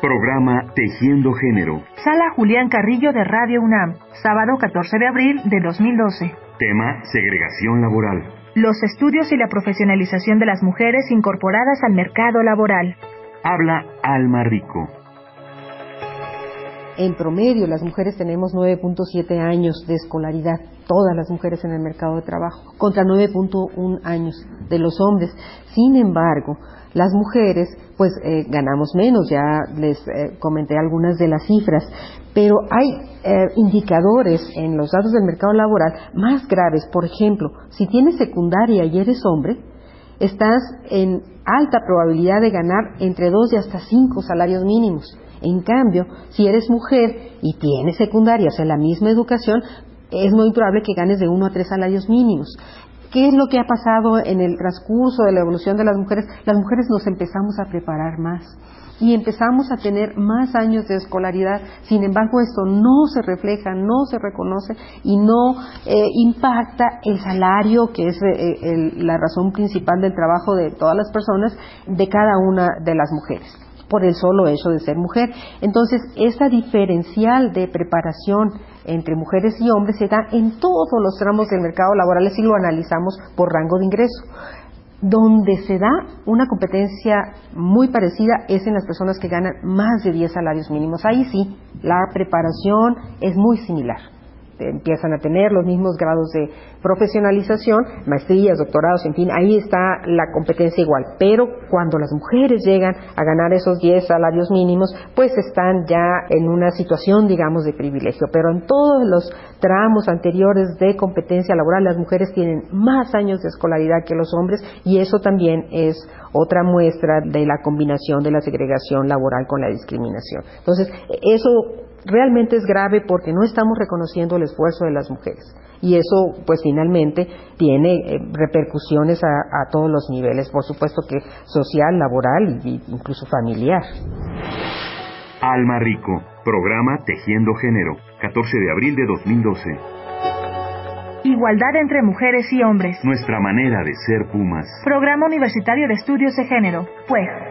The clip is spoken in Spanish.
Programa Tejiendo Género. Sala Julián Carrillo de Radio UNAM, sábado 14 de abril de 2012. Tema Segregación laboral. Los estudios y la profesionalización de las mujeres incorporadas al mercado laboral. Habla Alma Rico. En promedio, las mujeres tenemos 9.7 años de escolaridad, todas las mujeres en el mercado de trabajo, contra 9.1 años de los hombres. Sin embargo, las mujeres pues eh, ganamos menos, ya les eh, comenté algunas de las cifras, pero hay eh, indicadores en los datos del mercado laboral más graves. Por ejemplo, si tienes secundaria y eres hombre, estás en alta probabilidad de ganar entre dos y hasta cinco salarios mínimos. En cambio, si eres mujer y tienes secundaria, o sea, la misma educación, es muy probable que ganes de uno a tres salarios mínimos. ¿Qué es lo que ha pasado en el transcurso de la evolución de las mujeres? Las mujeres nos empezamos a preparar más y empezamos a tener más años de escolaridad. Sin embargo, esto no se refleja, no se reconoce y no eh, impacta el salario, que es eh, la razón principal del trabajo de todas las personas, de cada una de las mujeres por el solo hecho de ser mujer. Entonces, esa diferencial de preparación entre mujeres y hombres se da en todos los tramos del mercado laboral si lo analizamos por rango de ingreso. Donde se da una competencia muy parecida es en las personas que ganan más de 10 salarios mínimos. Ahí sí, la preparación es muy similar empiezan a tener los mismos grados de profesionalización, maestrías, doctorados, en fin, ahí está la competencia igual. Pero cuando las mujeres llegan a ganar esos 10 salarios mínimos, pues están ya en una situación, digamos, de privilegio. Pero en todos los tramos anteriores de competencia laboral, las mujeres tienen más años de escolaridad que los hombres y eso también es otra muestra de la combinación de la segregación laboral con la discriminación. Entonces, eso realmente es grave porque no estamos reconociendo el esfuerzo de las mujeres. Y eso, pues finalmente, tiene eh, repercusiones a, a, todos los niveles, por supuesto que social, laboral e incluso familiar. Alma Rico, programa Tejiendo Género, 14 de abril de 2012. Igualdad entre mujeres y hombres. Nuestra manera de ser Pumas. Programa Universitario de Estudios de Género, pues.